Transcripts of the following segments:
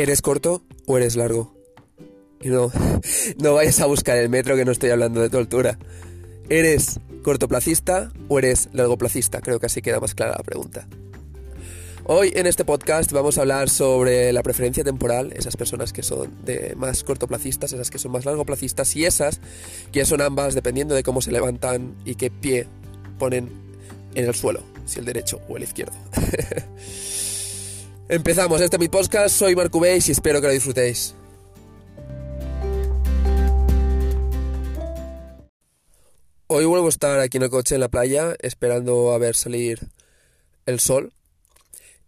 ¿Eres corto o eres largo? Y no, no vayas a buscar el metro que no estoy hablando de tu altura. ¿Eres cortoplacista o eres largoplacista? Creo que así queda más clara la pregunta. Hoy en este podcast vamos a hablar sobre la preferencia temporal, esas personas que son de más cortoplacistas, esas que son más largoplacistas y esas que son ambas dependiendo de cómo se levantan y qué pie ponen en el suelo, si el derecho o el izquierdo. Empezamos, este es mi podcast, soy Marco Beis y espero que lo disfrutéis. Hoy vuelvo a estar aquí en el coche en la playa esperando a ver salir el sol.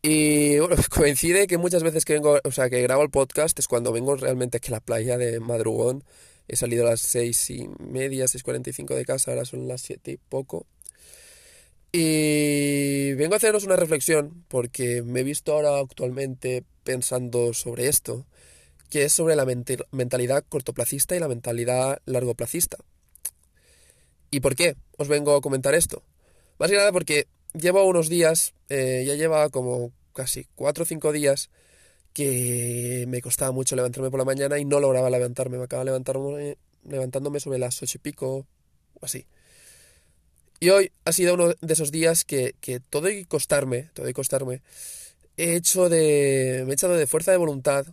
Y bueno, coincide que muchas veces que vengo, o sea, que grabo el podcast es cuando vengo realmente aquí a la playa de madrugón. He salido a las seis y media, seis cuarenta y cinco de casa, ahora son las siete y poco. Y vengo a haceros una reflexión porque me he visto ahora actualmente pensando sobre esto, que es sobre la mentalidad cortoplacista y la mentalidad largoplacista. ¿Y por qué os vengo a comentar esto? Más que nada porque llevo unos días, eh, ya lleva como casi cuatro o cinco días que me costaba mucho levantarme por la mañana y no lograba levantarme. Me acaba levantarme, levantándome sobre las ocho y pico o así. Y hoy ha sido uno de esos días que, que todo y costarme, todo y costarme, he hecho de, me he echado de fuerza de voluntad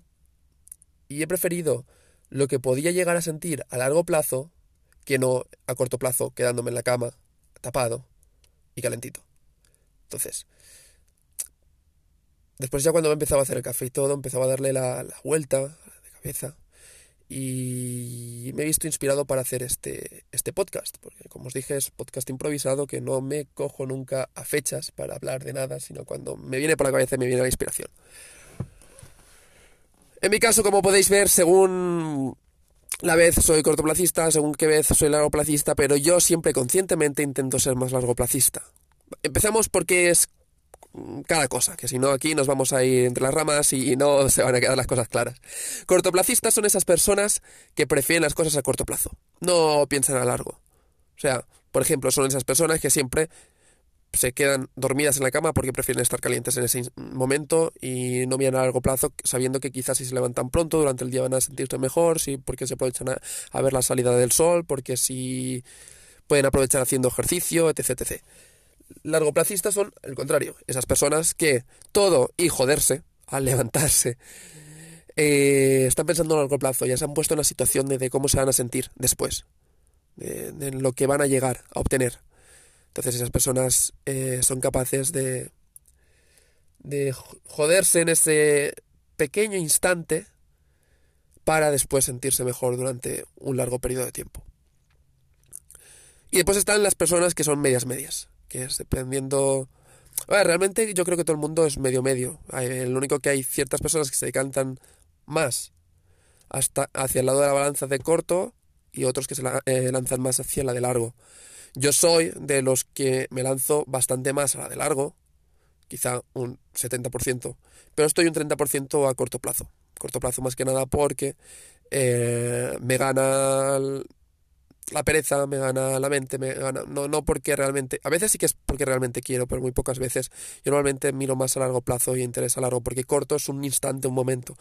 y he preferido lo que podía llegar a sentir a largo plazo que no a corto plazo quedándome en la cama, tapado y calentito. Entonces, después ya cuando me empezaba a hacer el café y todo, empezaba a darle la, la vuelta de cabeza y me he visto inspirado para hacer este, este podcast, porque como os dije es podcast improvisado que no me cojo nunca a fechas para hablar de nada, sino cuando me viene por la cabeza me viene la inspiración. En mi caso, como podéis ver, según la vez soy cortoplacista, según qué vez soy largoplacista, pero yo siempre conscientemente intento ser más largoplacista. Empezamos porque es cada cosa, que si no aquí nos vamos a ir entre las ramas y no se van a quedar las cosas claras. Cortoplacistas son esas personas que prefieren las cosas a corto plazo, no piensan a largo. O sea, por ejemplo, son esas personas que siempre se quedan dormidas en la cama porque prefieren estar calientes en ese momento y no miran a largo plazo sabiendo que quizás si se levantan pronto durante el día van a sentirse mejor, sí, porque se aprovechan a, a ver la salida del sol, porque si pueden aprovechar haciendo ejercicio, etc. etc largoplacistas son el contrario, esas personas que todo y joderse al levantarse eh, están pensando a largo plazo, ya se han puesto en la situación de, cómo se van a sentir después, de, lo que van a llegar a obtener. Entonces esas personas eh, son capaces de, de joderse en ese pequeño instante para después sentirse mejor durante un largo periodo de tiempo. Y después están las personas que son medias medias, es dependiendo... realmente yo creo que todo el mundo es medio medio. lo único que hay ciertas personas que se decantan más hasta hacia el lado de la balanza de corto y otros que se eh, lanzan más hacia la de largo. Yo soy de los que me lanzo bastante más a la de largo, quizá un 70%, pero estoy un 30% a corto plazo. Corto plazo más que nada porque eh, me gana la pereza me gana la mente, me gana, no, no porque realmente, a veces sí que es porque realmente quiero, pero muy pocas veces. Yo normalmente miro más a largo plazo y interés a largo, porque corto es un instante, un momento.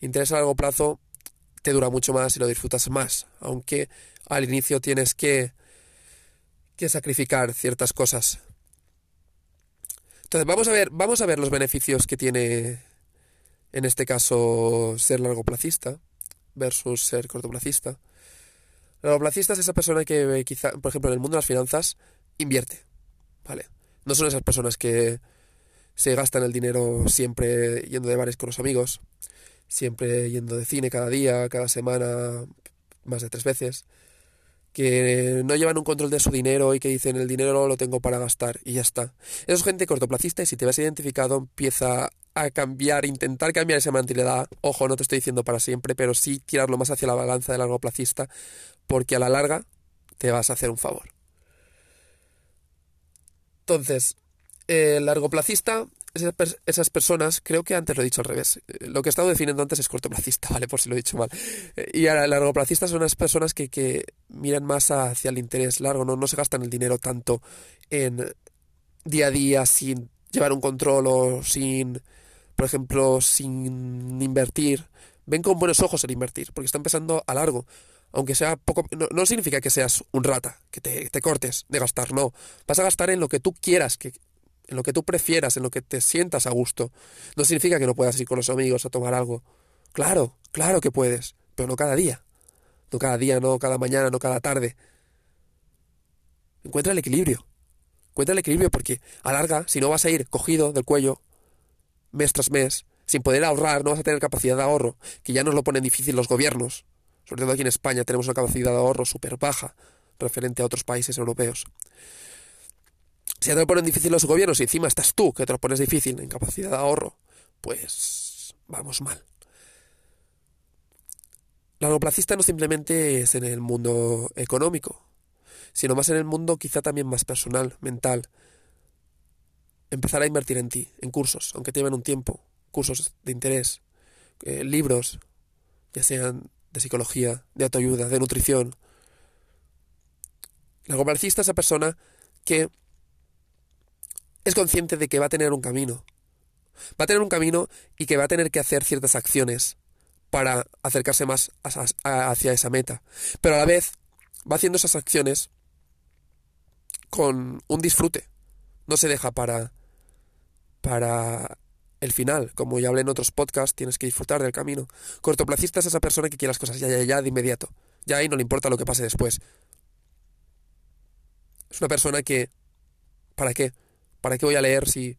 Interés a largo plazo te dura mucho más y lo disfrutas más, aunque al inicio tienes que, que sacrificar ciertas cosas. Entonces vamos a ver, vamos a ver los beneficios que tiene en este caso ser largoplacista versus ser cortoplacista. Largoplacista es esa persona que quizá, por ejemplo, en el mundo de las finanzas, invierte. ¿Vale? No son esas personas que se gastan el dinero siempre yendo de bares con los amigos, siempre yendo de cine cada día, cada semana, más de tres veces, que no llevan un control de su dinero y que dicen el dinero lo tengo para gastar y ya está. Eso es gente cortoplacista y si te ves identificado empieza a cambiar, intentar cambiar esa mentalidad. Ojo, no te estoy diciendo para siempre, pero sí tirarlo más hacia la balanza de largo placista porque a la larga te vas a hacer un favor. Entonces, el largoplacista, esas personas, creo que antes lo he dicho al revés. Eh, lo que he estado definiendo antes es cortoplacista, ¿vale? Por si lo he dicho mal. Eh, y a largoplacista son las personas que, que miran más hacia el interés largo, ¿no? no se gastan el dinero tanto en día a día sin llevar un control o sin por ejemplo, sin invertir, ven con buenos ojos el invertir, porque está empezando a largo. Aunque sea poco, no, significa que seas un rata, que te, te, cortes de gastar, no. Vas a gastar en lo que tú quieras, que, en lo que tú prefieras, en lo que te sientas a gusto. No significa que no puedas ir con los amigos a tomar algo. Claro, claro que puedes, pero no cada día. No cada día, no cada mañana, no cada tarde. Encuentra el equilibrio. Encuentra el equilibrio porque a larga, si no vas a ir cogido del cuello mes tras mes, sin poder ahorrar, no vas a tener capacidad de ahorro, que ya nos lo ponen difícil los gobiernos. Sobre todo aquí en España tenemos una capacidad de ahorro súper baja referente a otros países europeos. Si ya te lo ponen difícil los gobiernos y encima estás tú que te lo pones difícil en capacidad de ahorro, pues vamos mal. La largoplacista no simplemente es en el mundo económico, sino más en el mundo quizá también más personal, mental. Empezar a invertir en ti, en cursos, aunque te lleven un tiempo, cursos de interés, eh, libros, ya sean de psicología, de autoayuda, de nutrición. La largoplacista es esa persona que es consciente de que va a tener un camino. Va a tener un camino y que va a tener que hacer ciertas acciones para acercarse más hacia esa meta. Pero a la vez va haciendo esas acciones con un disfrute. No se deja para para el final. Como ya hablé en otros podcasts, tienes que disfrutar del camino. Cortoplacista es esa persona que quiere las cosas ya, ya, ya, de inmediato. Ya ahí no le importa lo que pase después. Es una persona que... ¿Para qué? ¿Para qué voy a leer si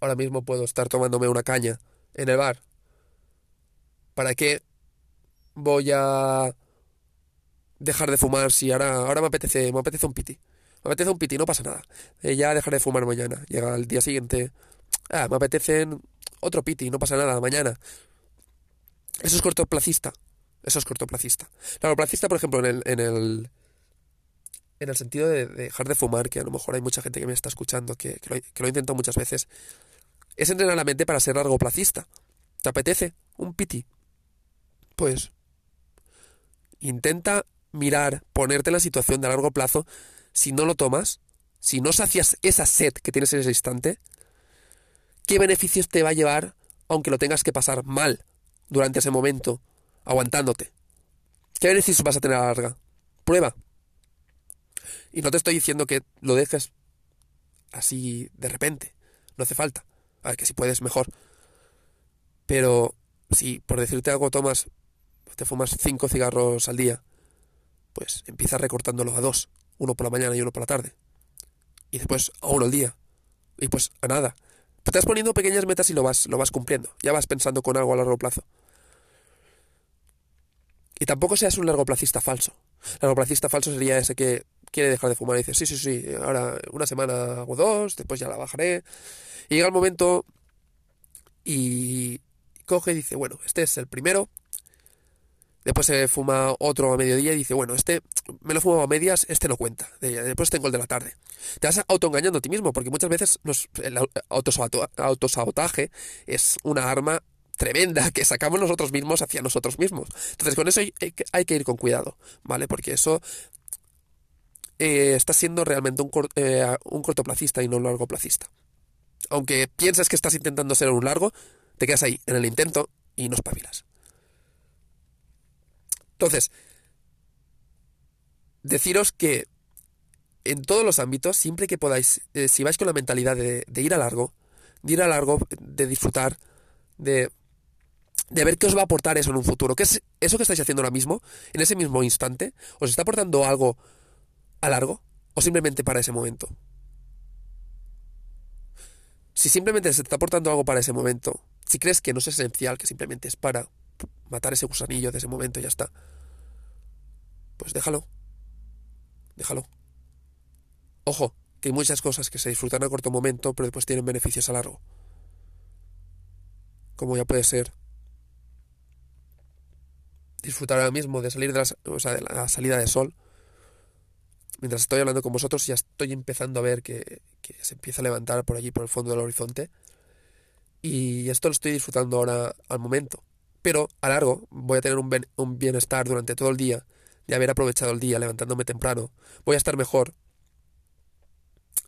ahora mismo puedo estar tomándome una caña en el bar? ¿Para qué voy a dejar de fumar si ahora, ahora me apetece, me apetece un piti? Me apetece un piti, no pasa nada. Eh, ya dejaré de fumar mañana. Llega el día siguiente. Ah, me apetece otro piti, no pasa nada, mañana. Eso es cortoplacista. Eso es cortoplacista. Largoplacista, por ejemplo, en el, en el, en el sentido de, dejar de fumar, que a lo mejor hay mucha gente que me está escuchando, que, que, lo, que he intentado muchas veces, es entrenar la mente para ser largoplacista. ¿Te apetece un piti? Pues intenta mirar, ponerte en la situación de largo plazo, si no lo tomas, si no sacias esa sed que tienes en ese instante, ¿qué beneficios te va a llevar aunque lo tengas que pasar mal durante ese momento, aguantándote? ¿Qué beneficios vas a tener a la larga? Prueba. Y no te estoy diciendo que lo dejes así de repente. No hace falta. A ver, que si puedes, mejor. Pero si, por decirte algo, tomas te fumas cinco cigarros al día, pues empieza recortándolo a dos, uno por la mañana y uno por la tarde. Y después a uno al día. Y pues a nada. Te estás poniendo pequeñas metas y lo vas, lo vas cumpliendo. Ya vas pensando con algo a largo plazo. Y tampoco seas un largoplacista falso. Largoplacista falso sería ese que quiere dejar de fumar y dice, sí, sí, sí, ahora una semana hago dos, después ya la bajaré. Y llega el momento y coge y dice, bueno, este es el primero, Después se fuma otro a mediodía y dice, bueno, este me lo fumo a medias, este no cuenta. Después tengo el de la tarde. Te vas autoengañando a ti mismo, porque muchas veces el autosabotaje es una arma tremenda que sacamos nosotros mismos hacia nosotros mismos. Entonces con eso hay, que ir con cuidado, ¿vale? Porque eso eh, está siendo realmente un, eh, un cortoplacista y no un largoplacista. Aunque pienses que estás intentando ser un largo, te quedas ahí, en el intento, y no espabilas. Entonces, deciros que en todos los ámbitos, siempre que podáis, eh, si vais con la mentalidad de, ir a largo, de ir a largo, de disfrutar, de, de ver qué os va a aportar eso en un futuro, ¿qué es eso que estáis haciendo ahora mismo, en ese mismo instante, os está aportando algo a largo o simplemente para ese momento. Si simplemente se está aportando algo para ese momento, si crees que no es esencial, que simplemente es para matar ese gusanillo de ese momento y ya está. Pues déjalo. Déjalo. Ojo, que hay muchas cosas que se disfrutan a corto momento, pero después tienen beneficios a largo. Como ya puede ser disfrutar ahora mismo de salir de la, de la salida de sol. Mientras estoy hablando con vosotros, ya estoy empezando a ver que, que se empieza a levantar por allí, por el fondo del horizonte. Y esto lo estoy disfrutando ahora al momento pero a largo voy a tener un, bienestar durante todo el día, de haber aprovechado el día levantándome temprano, voy a estar mejor.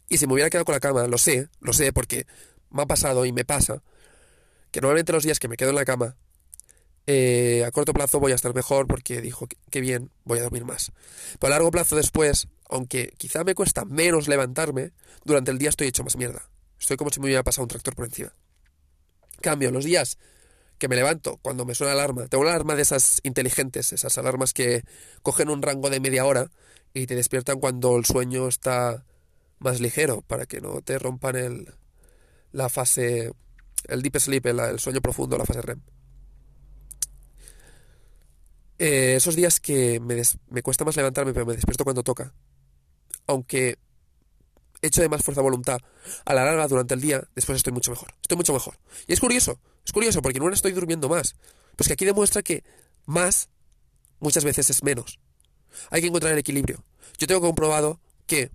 Y si me hubiera quedado con la cama, lo sé, lo sé porque me ha pasado y me pasa, que normalmente los días que me quedo en la cama, eh, a corto plazo voy a estar mejor porque dijo que, bien, voy a dormir más. Pero a largo plazo después, aunque quizá me cuesta menos levantarme, durante el día estoy hecho más mierda. Estoy como si me hubiera pasado un tractor por encima. Cambio, los días que me levanto cuando me suena la alarma, tengo una alarma de esas inteligentes, esas alarmas que cogen un rango de media hora y te despiertan cuando el sueño está más ligero, para que no te rompan el, la fase, el deep sleep, el, sueño profundo, la fase REM. Eh, esos días que me, me cuesta más levantarme, pero me despierto cuando toca, aunque hecho de más fuerza voluntad a la larga durante el día, después estoy mucho mejor. Estoy mucho mejor. Y es curioso, es curioso porque en una estoy durmiendo más. Pues que aquí demuestra que más muchas veces es menos. Hay que encontrar el equilibrio. Yo tengo comprobado que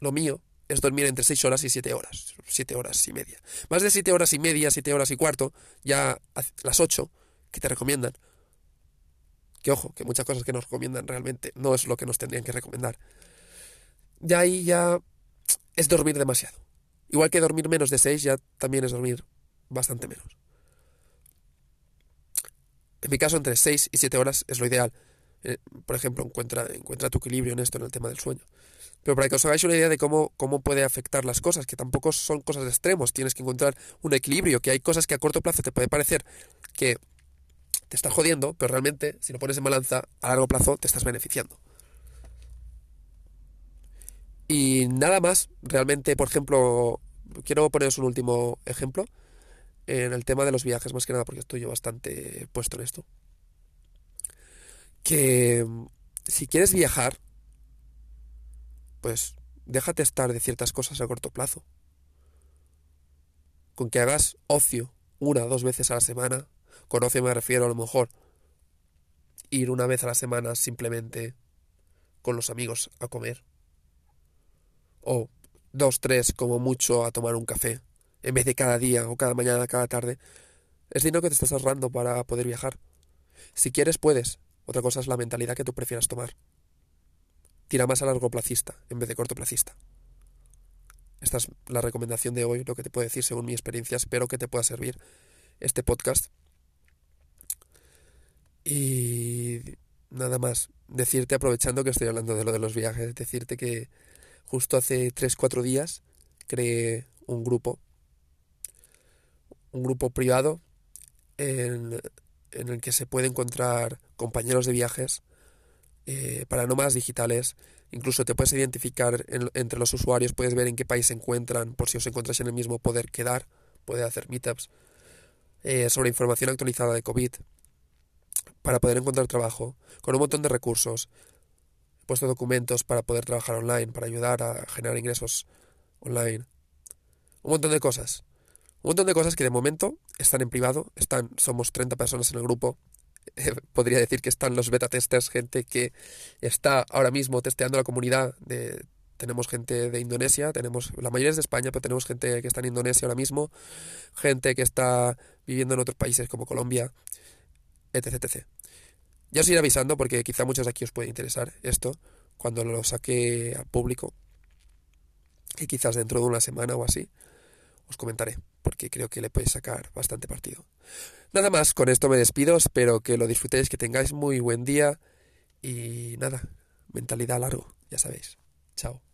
lo mío es dormir entre 6 horas y 7 horas. 7 horas y media. Más de 7 horas y media, 7 horas y cuarto, ya las 8 que te recomiendan. Que ojo, que muchas cosas que nos recomiendan realmente no es lo que nos tendrían que recomendar. Ya ahí ya es dormir demasiado. Igual que dormir menos de 6 ya también es dormir bastante menos. En mi caso, entre 6 y 7 horas es lo ideal. Eh, por ejemplo, encuentra, encuentra tu equilibrio en esto, en el tema del sueño. Pero para que os hagáis una idea de cómo, cómo puede afectar las cosas, que tampoco son cosas de extremos, tienes que encontrar un equilibrio, que hay cosas que a corto plazo te puede parecer que te están jodiendo, pero realmente, si lo pones en balanza, a largo plazo te estás beneficiando. Y nada más, realmente, por ejemplo, quiero poneros un último ejemplo en el tema de los viajes, más que nada porque estoy yo bastante puesto en esto. Que si quieres viajar, pues déjate estar de ciertas cosas a corto plazo. Con que hagas ocio una o dos veces a la semana, con ocio me refiero a lo mejor ir una vez a la semana simplemente con los amigos a comer o dos, tres como mucho a tomar un café, en vez de cada día o cada mañana, cada tarde, es dinero que te estás ahorrando para poder viajar. Si quieres, puedes. Otra cosa es la mentalidad que tú prefieras tomar. Tira más a largo placista en vez de corto placista. Esta es la recomendación de hoy, lo que te puedo decir según mi experiencia. Espero que te pueda servir este podcast. Y nada más, decirte, aprovechando que estoy hablando de lo de los viajes, decirte que Justo hace 3-4 días creé un grupo, un grupo privado en, el que se puede encontrar compañeros de viajes eh, digitales. Incluso te puedes identificar entre los usuarios, puedes ver en qué país se encuentran, por si os encontráis en el mismo, poder quedar, poder hacer meetups eh, sobre información actualizada de COVID, para poder encontrar trabajo, con un montón de recursos, puesto documentos para poder trabajar online, para ayudar a generar ingresos online. Un montón de cosas. Un montón de cosas que de momento están en privado, están, somos 30 personas en el grupo. Eh, podría decir que están los beta testers, gente que está ahora mismo testeando la comunidad. De, tenemos gente de Indonesia, tenemos la mayoría es de España, pero tenemos gente que está en Indonesia ahora mismo, gente que está viviendo en otros países como Colombia, etc. etc. Ya os iré avisando porque quizá muchos de aquí os puede interesar esto cuando lo saque al público. Y quizás dentro de una semana o así os comentaré porque creo que le podéis sacar bastante partido. Nada más, con esto me despido, espero que lo disfrutéis, que tengáis muy buen día y nada, mentalidad largo, ya sabéis. Chao.